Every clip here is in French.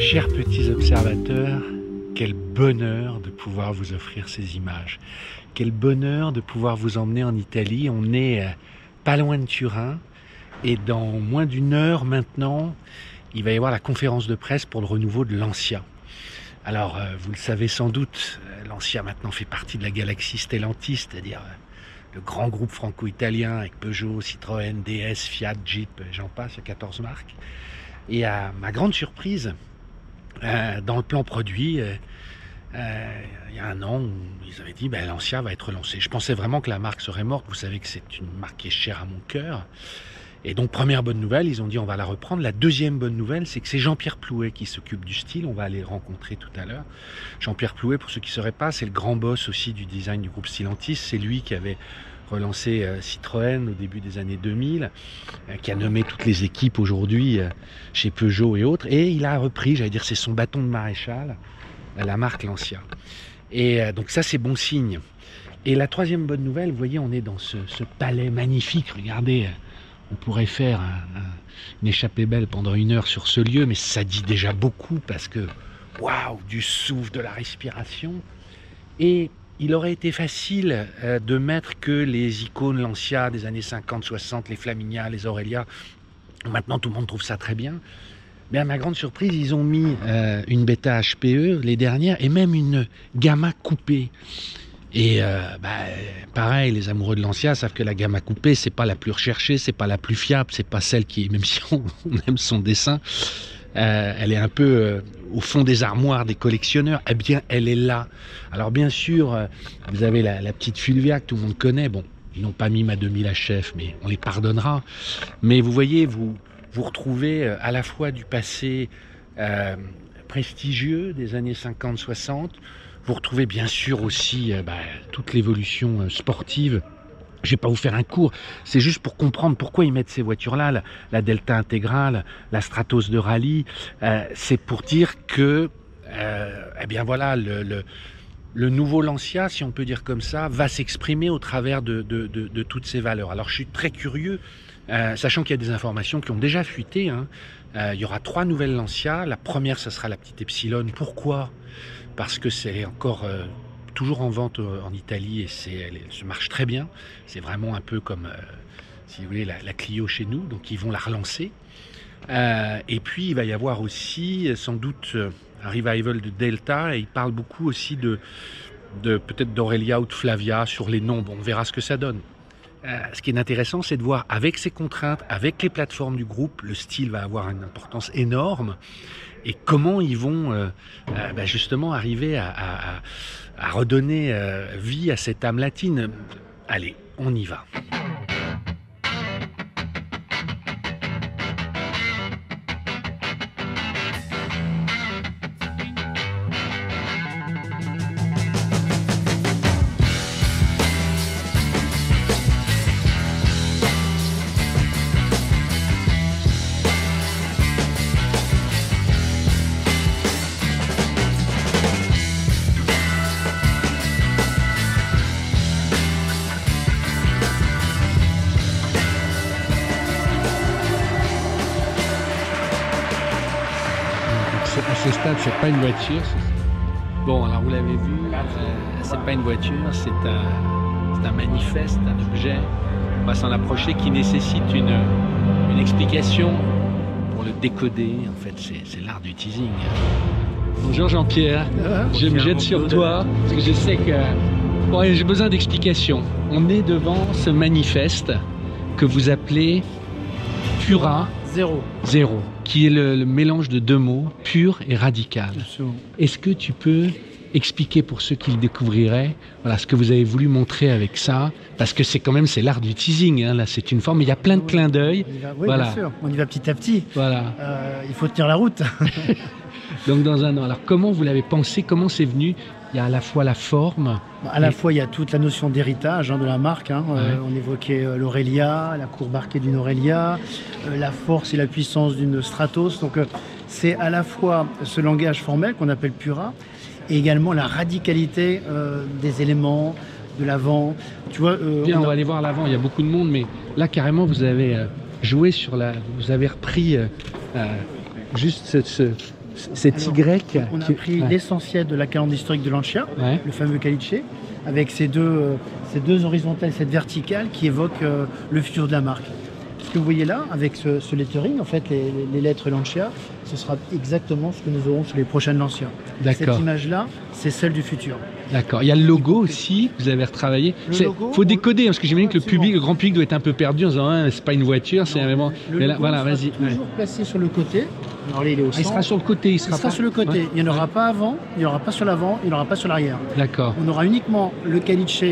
Chers petits observateurs, quel bonheur de pouvoir vous offrir ces images. Quel bonheur de pouvoir vous emmener en Italie. On est euh, pas loin de Turin et dans moins d'une heure maintenant, il va y avoir la conférence de presse pour le renouveau de l'Ancia. Alors, euh, vous le savez sans doute, euh, l'Ancia maintenant fait partie de la galaxie Stellantis, c'est-à-dire le grand groupe franco-italien avec Peugeot, Citroën, DS, Fiat, Jeep, j'en passe, il y a 14 marques. Et à ma grande surprise, euh, dans le plan produit, euh, euh, il y a un an, ils avaient dit ben, l'Ancia va être lancé. Je pensais vraiment que la marque serait morte. Vous savez que c'est une marque qui est chère à mon cœur. Et donc, première bonne nouvelle, ils ont dit on va la reprendre. La deuxième bonne nouvelle, c'est que c'est Jean-Pierre Plouet qui s'occupe du style. On va aller le rencontrer tout à l'heure. Jean-Pierre Plouet, pour ceux qui ne sauraient pas, c'est le grand boss aussi du design du groupe Stellantis. C'est lui qui avait relancé Citroën au début des années 2000, qui a nommé toutes les équipes aujourd'hui chez Peugeot et autres. Et il a repris, j'allais dire, c'est son bâton de maréchal, la marque Lancia. Et donc ça, c'est bon signe. Et la troisième bonne nouvelle, vous voyez, on est dans ce, palais magnifique. Regardez, on pourrait faire un, un, une échappée belle pendant une heure sur ce lieu, mais ça dit déjà beaucoup parce que, waouh, du souffle, de la respiration. Et il aurait été facile euh, de mettre que les icônes Lancia des années 50-60, les Flaminia, les Aurelia. Maintenant, tout le monde trouve ça très bien. Mais à ma grande surprise, ils ont mis euh, une bêta HPE, les dernières, et même une gamma coupée. Et euh, bah, pareil, les amoureux de Lancia savent que la gamma coupée, c'est pas la plus recherchée, c'est pas la plus fiable, c'est pas celle qui, même si on aime son dessin, euh, elle est un peu euh, au fond des armoires des collectionneurs. Eh bien, elle est là. Alors bien sûr, euh, vous avez la, la, petite Fulvia que tout le monde connaît. Bon, ils n'ont pas mis ma 2000 HF, mais on les pardonnera. Mais vous voyez, vous vous retrouvez à la fois du passé prestigieux des années 50-60. Vous retrouvez bien sûr aussi bah, toute l'évolution sportive je ne vais pas vous faire un cours, c'est juste pour comprendre pourquoi ils mettent ces voitures-là, la, Delta intégrale, la Stratos de rallye. Euh, c'est pour dire que, euh, eh bien voilà, le, nouveau Lancia, si on peut dire comme ça, va s'exprimer au travers de, toutes ces valeurs. Alors je suis très curieux, euh, sachant qu'il y a des informations qui ont déjà fuité. Hein. il y aura trois nouvelles Lancia. La première, ce sera la petite Epsilon. Pourquoi? Parce que c'est encore toujours en vente en Italie et c'est, elle, se marche très bien. C'est vraiment un peu comme, euh, si vous voulez, la, Clio chez nous. Donc ils vont la relancer. Euh, et puis il va y avoir aussi sans doute un revival de Delta et il parle beaucoup aussi de, de peut-être d'Aurelia ou de Flavia sur les noms. Bon, on verra ce que ça donne. Euh, ce qui est intéressant, c'est de voir avec ces contraintes, avec les plateformes du groupe, le style va avoir une importance énorme et comment ils vont euh, euh, bah justement arriver à, à redonner euh, vie à cette âme latine. Allez, on y va. Ce stade, c'est pas une voiture. Bon, alors vous l'avez vu, euh, c'est pas une voiture, c'est un, un manifeste, un objet. On va s'en approcher qui nécessite une, une explication pour le décoder. En fait, c'est l'art du teasing. Bonjour Jean-Pierre, je me jette sur toi parce que je sais que bon, j'ai besoin d'explications. On est devant ce manifeste que vous appelez Pura Zéro. Zéro, qui est le, le mélange de deux mots, pur et radical. Est-ce que tu peux expliquer pour ceux qui le découvriraient, voilà ce que vous avez voulu montrer avec ça, parce que c'est quand même c'est l'art du teasing, hein, là c'est une forme, il y a plein de clins d'œil. Oui, voilà. bien sûr, on y va petit à petit. Voilà. Euh, il faut tenir la route. Donc dans un an, alors comment vous l'avez pensé, comment c'est venu il y a à la fois la forme. À la et... fois, il y a toute la notion d'héritage hein, de la marque. Hein. Ouais. Euh, on évoquait euh, l'Aurelia, la courbe arquée d'une Aurelia, euh, la force et la puissance d'une Stratos. Donc, euh, c'est à la fois ce langage formel qu'on appelle Pura et également la radicalité euh, des éléments, de l'avant. Tu vois. Bien, on, on, va aller voir l'avant. Il y a beaucoup de monde, mais là, carrément, vous avez joué sur la. Vous avez repris juste ce, ce Cette Y. On a qui- pris ouais. l'essentiel de la calandre historique de Lancia, Ouais. le fameux caliche, avec ces deux, euh, ces deux horizontales, cette verticale qui évoque euh, le futur de la marque. Ce que vous voyez là, avec ce, ce lettering, en fait, les, les lettres Lancia, ce sera exactement ce que nous aurons sur les prochaines Lancia. Cette image-là, c'est celle du futur. D'accord. Il y a le logo aussi vous avez retravaillé. Logo, faut décoder parce que j'imagine que le public, le grand public doit être un peu perdu en disant ah, c'est pas une voiture, c'est vraiment. Le Mais là, logo voilà, vas-y. ouais. toujours placé sur le côté. Alors il est au Ah, il sera sur le côté, il Il sera, sera pas- sur le côté. Ouais. Il n'y en aura pas avant, il n'y aura pas sur l'avant, il n'y en aura pas sur l'arrière. D'accord. On aura uniquement le caliche,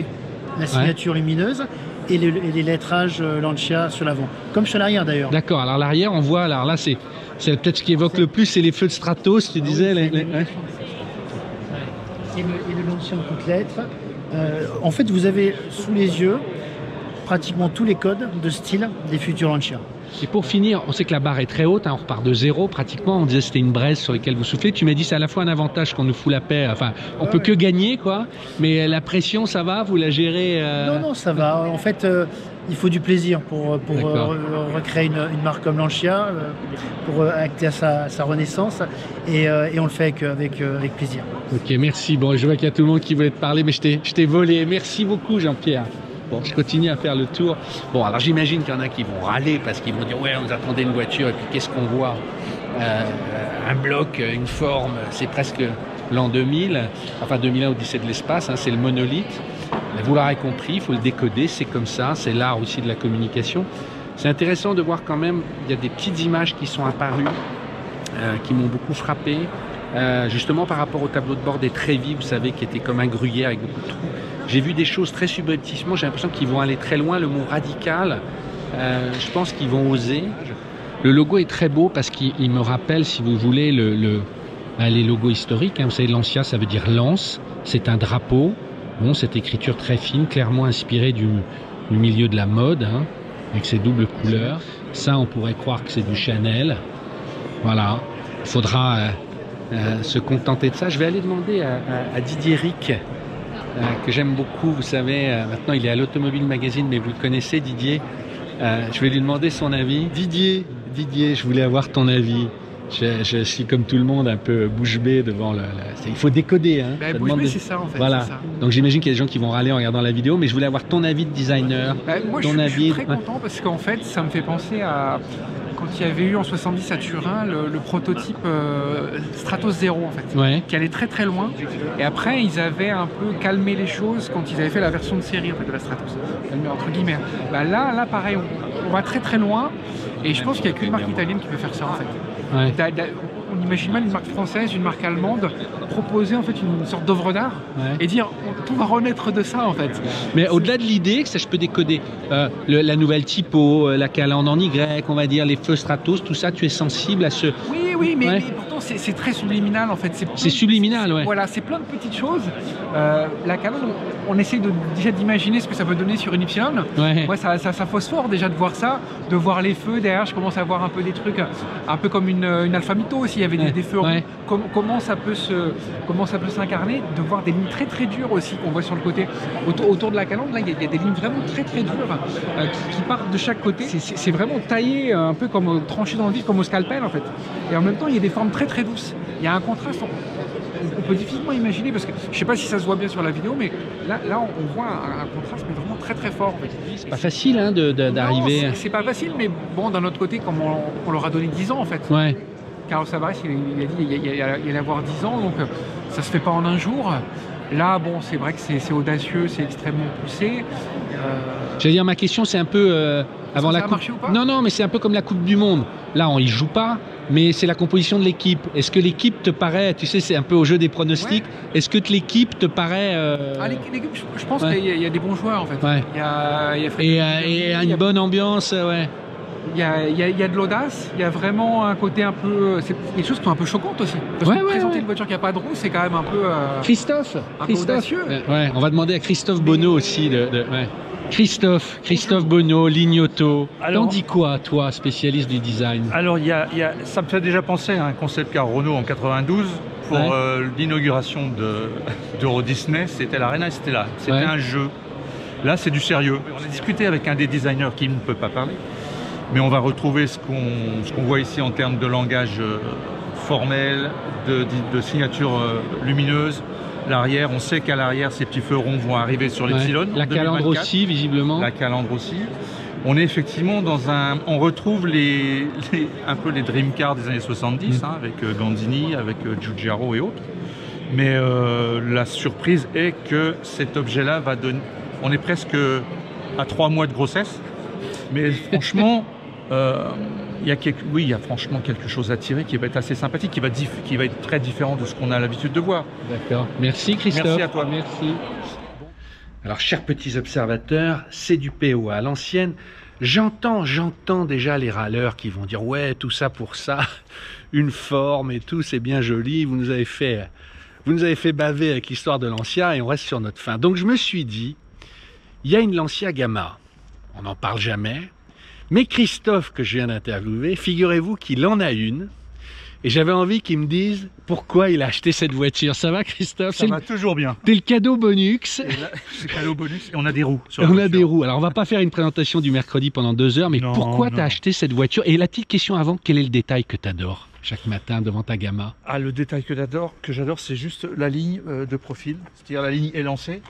la signature lumineuse et, le- et les lettrages euh, Lancia sur l'avant. Comme sur l'arrière d'ailleurs. D'accord. Alors l'arrière, on voit. Alors là, c'est c'est peut-être ce qui évoque le plus, c'est les feux de Stratos. Tu disais. les- les- ouais. Et le, et le Lancia en toutes lettres. Euh, en fait, vous avez sous les yeux pratiquement tous les codes de style des futurs Lancia. Et pour finir, on sait que la barre est très haute, hein, on repart de zéro pratiquement. On disait c'était une braise sur laquelle vous soufflez. Tu m'as dit c'est à la fois un avantage qu'on nous fout la paix. Enfin, on Ouais, peut que gagner, quoi. Mais la pression, ça va? Vous la gérez euh, Non, non, ça va. En fait, euh, il faut du plaisir pour, pour euh, recréer une, une marque comme Lancia, euh, pour euh, acter à sa, sa renaissance. Et, euh, et on le fait avec, avec, euh, avec plaisir. Ok, merci. Bon, je vois qu'il y a tout le monde qui voulait te parler, mais je t'ai volé. Merci beaucoup, Jean-Pierre. Bon, je continue à faire le tour. Bon, alors j'imagine qu'il y en a qui vont râler parce qu'ils vont dire Ouais, on nous attendait une voiture, et puis qu'est-ce qu'on voit? Euh, Un bloc, une forme, c'est presque l'an 2000, enfin 2001 Odyssée de l'espace, hein, c'est le monolithe. Vous l'aurez compris, il faut le décoder, c'est comme ça, c'est l'art aussi de la communication. C'est intéressant de voir quand même, il y a des petites images qui sont apparues, euh, qui m'ont beaucoup frappé. Euh, justement par rapport au tableau de bord des Trévis, vous savez, qui était comme un gruyère avec beaucoup de trous. J'ai vu des choses très subrepticement, j'ai l'impression qu'ils vont aller très loin. Le mot radical, euh, je pense qu'ils vont oser. Le logo est très beau parce qu'il il me rappelle, si vous voulez, le, le- bah, les logos historiques. hein. Vous savez, Lancia, ça veut dire lance, c'est un drapeau. Bon, cette écriture très fine, clairement inspirée du, milieu de la mode, hein, avec ses doubles couleurs. Ça, on pourrait croire que c'est du Chanel. Voilà, il faudra euh, euh, se contenter de ça. Je vais aller demander à, Didier Ric, euh, que j'aime beaucoup, vous savez, euh, maintenant il est à l'Automobile Magazine, mais vous le connaissez, Didier. Euh, je vais lui demander son avis. Didier, Didier, je voulais avoir ton avis. Je, je suis comme tout le monde un peu bouche bée devant le. il faut décoder. Hein. Bah, Ça bouche bée, de- c'est ça en fait. Voilà. ça. Donc j'imagine qu'il y a des gens qui vont râler en regardant la vidéo, mais je voulais avoir ton avis de designer. Bah, moi, je ton suis, je avis. suis très content parce qu'en fait, ça me fait penser à quand il y avait eu en 70 à Turin le, le prototype euh, Stratos Zero en fait. Ouais. qui allait très très loin et après ils avaient un peu calmé les choses quand ils avaient fait la version de série en fait, de la Stratos entre guillemets bah, là là pareil on, on va très très loin et je pense qu'il n'y a qu'une marque italienne qui peut faire ça en fait Ouais. On imagine mal une marque française une marque allemande proposer en fait une sorte d'œuvre d'art Ouais. et dire on- tout va renaître de ça en fait Mais au-delà de l'idée, que ça je peux décoder, euh, le- la nouvelle typo, euh, la calandre en Y, on va dire, les feux Stratos, tout ça, tu es sensible à ce. Oui, oui, mais, Ouais. mais pourtant c'est très subliminal en fait. C'est subliminal, ouais. Voilà, c'est plein de petites choses. Euh, la calandre, on, on essaie de, déjà d'imaginer ce que ça peut donner sur une Y. Ouais. Moi, ça, ça, ça phosphore déjà de voir ça, de voir les feux derrière. Je commence à voir un peu des trucs, un peu comme une, une Alpha-Mito aussi. Il y avait des, Ouais, des feux. Com- comment ça peut se, comment ça peut s'incarner, de voir des lignes très très dures aussi qu'on voit sur le côté. Autour, autour de la calandre, là, il y, a- il y a des lignes vraiment très très dures euh, qui, qui partent de chaque côté. C'est- vraiment taillé euh, un peu comme tranché dans le vif, comme au scalpel en fait. Et en même temps, il y a des formes très très douces. Il y a un contraste. On, on peut difficilement imaginer parce que je sais pas si ça se voit bien sur la vidéo, mais là, là, on, voit un, un contraste mais vraiment très très fort. En fait. C'est pas facile hein, d'arriver. c'est- pas facile, mais bon, d'un autre côté, comme on, on leur a donné 10 ans en fait. Ouais. Carlos Tavares, il, il a dit il allait avoir 10 ans, donc euh, ça se fait pas en un jour. Là, bon, c'est vrai que c'est audacieux, c'est extrêmement poussé. Euh, J'allais dire, ma question, c'est un peu euh, avant que la ça a coupe. marché ou pas? Non, non, mais c'est un peu comme la Coupe du Monde. Là, on y joue pas, mais c'est la composition de l'équipe. Est-ce que l'équipe te paraît, tu sais, c'est un peu au jeu des pronostics. Est-ce que l'équipe te paraît euh, ah, l'équipe, je, pense ouais. qu'il y, a- il y a des bons joueurs en fait. Ouais. Il y a, il y a Frédéric et, euh, il y une bonne ambiance, euh, ouais. Il y a, il y a- il y a de l'audace, il y a vraiment un côté un peu. C'est des choses qui sont un peu choquantes aussi. Parce Ouais, que ouais, présenter ouais. une voiture qui n'a pas de roue, c'est quand même un peu. euh, Christophe, peu Christophe. audacieux. Euh, ouais, on va demander à Christophe Bonneau aussi. De, de- ouais. Christophe, Christophe Bonneau, Lignoto. Alors- T'en dis quoi, toi, spécialiste du design Alors, il y a, y a- ça me fait déjà penser à un concept car Renault en 92 pour Ouais. euh, l'inauguration de- d'Euro Disney. C'était l'Arena Stella. C'était Ouais. un jeu. Là, c'est du sérieux. On a discuté avec un des designers qui ne peut pas parler. Mais on va retrouver ce qu'on ce qu'on voit ici en termes de langage euh, formel, de, de signature euh, lumineuse. L'arrière, on sait qu'à l'arrière, ces petits feux ronds vont arriver sur les Ouais. pylônes. La calandre 2024. aussi, visiblement. La calandre aussi. On est effectivement dans un. On retrouve les, les- un peu les dream cars des années 70, Mm. hein, avec euh, Gandini, avec euh, Giugiaro et autres. Mais euh, la surprise est que cet objet-là va donner. On est presque à trois mois de grossesse. Mais franchement, euh, il y a quelque... oui, il y a franchement quelque chose à tirer qui va être assez sympathique, qui va, dif- qui va être très différent de ce qu'on a l'habitude de voir. D'accord. Merci Christophe. Merci à toi. Merci. Alors, chers petits observateurs, c'est du POA à l'ancienne. J'entends, j'entends déjà les râleurs qui vont dire ouais, tout ça pour ça, une forme et tout, c'est bien joli. Vous nous avez fait, vous nous avez fait baver avec l'histoire de Lancia et on reste sur notre fin. Donc, je me suis dit, il y a une Lancia Gamma. On n'en parle jamais. Mais Christophe, que je viens d'interviewer, figurez-vous qu'il en a une. Et j'avais envie qu'il me dise pourquoi il a acheté cette voiture. Ça va, Christophe? Ça le, va toujours bien. c'est le cadeau bonus. C'est cadeau bonus et on a des roues. sur on a voiture. des roues. Alors, on va pas faire une présentation du mercredi pendant deux heures, mais Non, pourquoi non. t'as acheté cette voiture? Et la petite question avant, quel est le détail que t'adores chaque matin devant ta gamma? Ah, le détail que j'adore, que j'adore, c'est juste la ligne euh, de profil, c'est-à-dire la ligne élancée.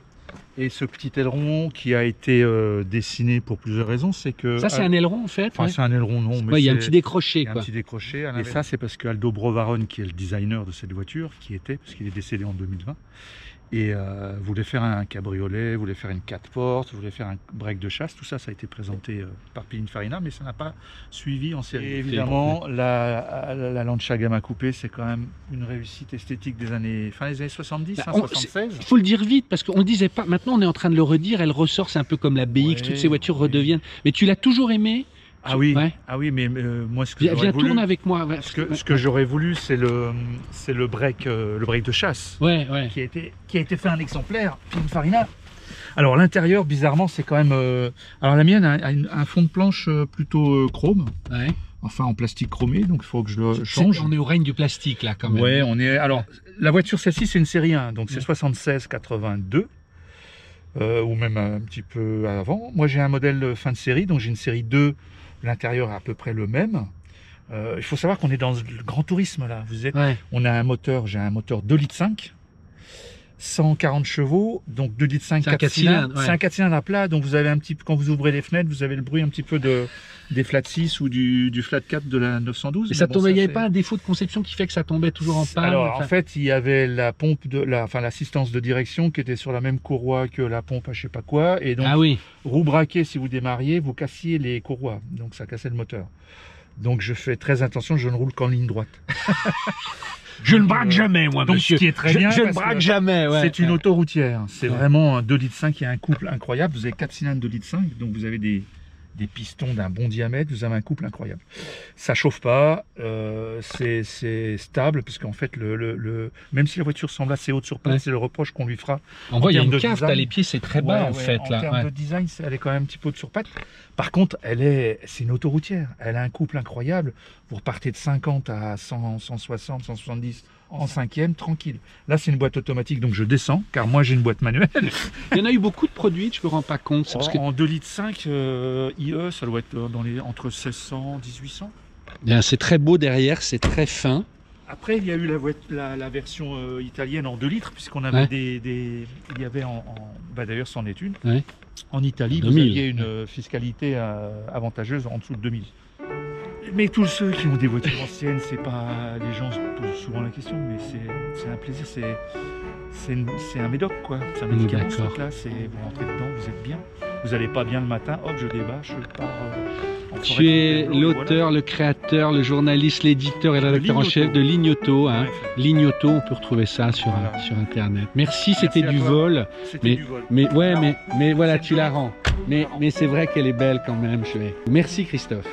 Et ce petit aileron qui a été euh, dessiné pour plusieurs raisons, c'est que. Ça, c'est un aileron, en fait Enfin, ouais. c'est un aileron, non. mais Ouais, il y a un petit décroché, un petit décroché. Et ça, c'est parce que Aldo Brovaron, qui est le designer de cette voiture, qui était, parce qu'il est décédé en 2020, et euh, voulait faire un cabriolet, voulait faire une 4 portes, voulait faire un break de chasse. Tout ça, ça a été présenté euh, par Pininfarina, mais ça n'a pas suivi en série. Et évidemment, la, la, la Lancia Gamma Coupé, c'est quand même une réussite esthétique des années, fin des années 70, Bah, hein, on- 76. Il faut le dire vite, parce qu'on le disait pas. Maintenant, on est en train de le redire. Elle ressort, c'est un peu comme la BX, Ouais, toutes ces voitures redeviennent. Mais tu l'as toujours aimé Ah oui, Ouais. ah oui, mais euh, moi, ce que j'aurais viens voulu, tourne avec moi. ouais, ce que, ce que j'aurais voulu, c'est le, c'est le break, euh, le break de chasse. Ouais, qui a été, qui a été fait un exemplaire, Pininfarina. Alors l'intérieur, bizarrement, c'est quand même. euh, Alors la mienne a, a une- un fond de planche plutôt chrome, enfin en plastique chromé, donc il faut que je le change. On est au règne du plastique, là, quand même. Ouais, on est. Alors la voiture, celle-ci, c'est une série 1, donc c'est Ouais. 76-82. Euh, ou même un petit peu avant. Moi, j'ai un modèle fin de série, donc j'ai une série 2. L'intérieur est à peu près le même. Euh, il faut savoir qu'on est dans le grand tourisme là. Vous êtes Ouais. on a un moteur, j'ai un moteur 2 litres 5, 140 chevaux, donc 2 litres 5, C'est un 4 quatre cylindres. C'est un 4 cylindres à plat, donc vous avez un petit quand vous ouvrez les fenêtres, vous avez le bruit un petit peu de, des flat 6 ou du, du flat 4 de la 912. Et ça bon, tombait, il n'y avait pas un défaut de conception qui fait que ça tombait toujours en panne Alors enfin, en fait, il y avait la pompe de la, enfin l'assistance de direction qui était sur la même courroie que la pompe à je sais pas quoi, et donc Ah oui. roue braquée si vous démarriez, vous cassiez les courroies, donc ça cassait le moteur. Donc je fais très attention, je ne roule qu'en ligne droite. Je ne braque jamais, moi, donc, monsieur. ce qui est très je, bien, je ne braque que jamais, ouais. c'est une autoroutière. C'est Ouais. vraiment un 2 litres 5 et un couple incroyable. Vous avez 4 cylindres 2 litres 5, donc vous avez des, des pistons d'un bon diamètre. Vous avez un couple incroyable. Ça chauffe pas, euh, c'est stable, parce qu'en fait, le, le- le- même si la voiture semble assez haute sur place, Ouais. c'est le reproche qu'on lui fera. On voit, il y a une cave, design. t'as les pieds, c'est très bas, Ouais, en ouais, fait, en là. termes de design, elle est quand même un petit peu sur pattes. Par contre, elle est, c'est une autoroutière. Elle a un couple incroyable. Vous repartez de 50 à 100, 160, 170 en cinquième, tranquille. Là, c'est une boîte automatique, donc je descends, car moi j'ai une boîte manuelle. Il y en a eu beaucoup de produits, je me rends pas compte. parce que- En 2 litres 5 euh, IE, ça doit être dans les, entre 1600 1800. Bien, C'est très beau derrière, c'est très fin. Après, il y a eu la, voit- la, la version euh, italienne en 2 litres, puisqu'on avait Ouais. des, des- Il y avait en. en- bah, D'ailleurs, c'en est une. Ouais. En Italie, 2000. vous aviez une euh, fiscalité euh, avantageuse en dessous de 2000. Mais tous ceux qui ont des voitures anciennes, c'est pas. Les gens se posent souvent la question, mais c'est un plaisir, c'est. Un médoc, quoi. C'est un médicament, ce truc-là. Vous rentrez dedans, vous êtes bien. Vous n'allez pas bien le matin, hop, je débat, je pars. euh, en Tu es voilà. l'auteur, le créateur, le journaliste, l'éditeur et le rédacteur en chef de Lignoto. Hein. Ouais, Lignoto, on peut retrouver ça sur, Voilà. sur Internet. Merci, c'était du toi. vol. Mais- du. Mais ouais, mais, mais voilà, tu la rends. Mais, mais c'est vrai qu'elle est belle quand même. Je vais. Merci Christophe.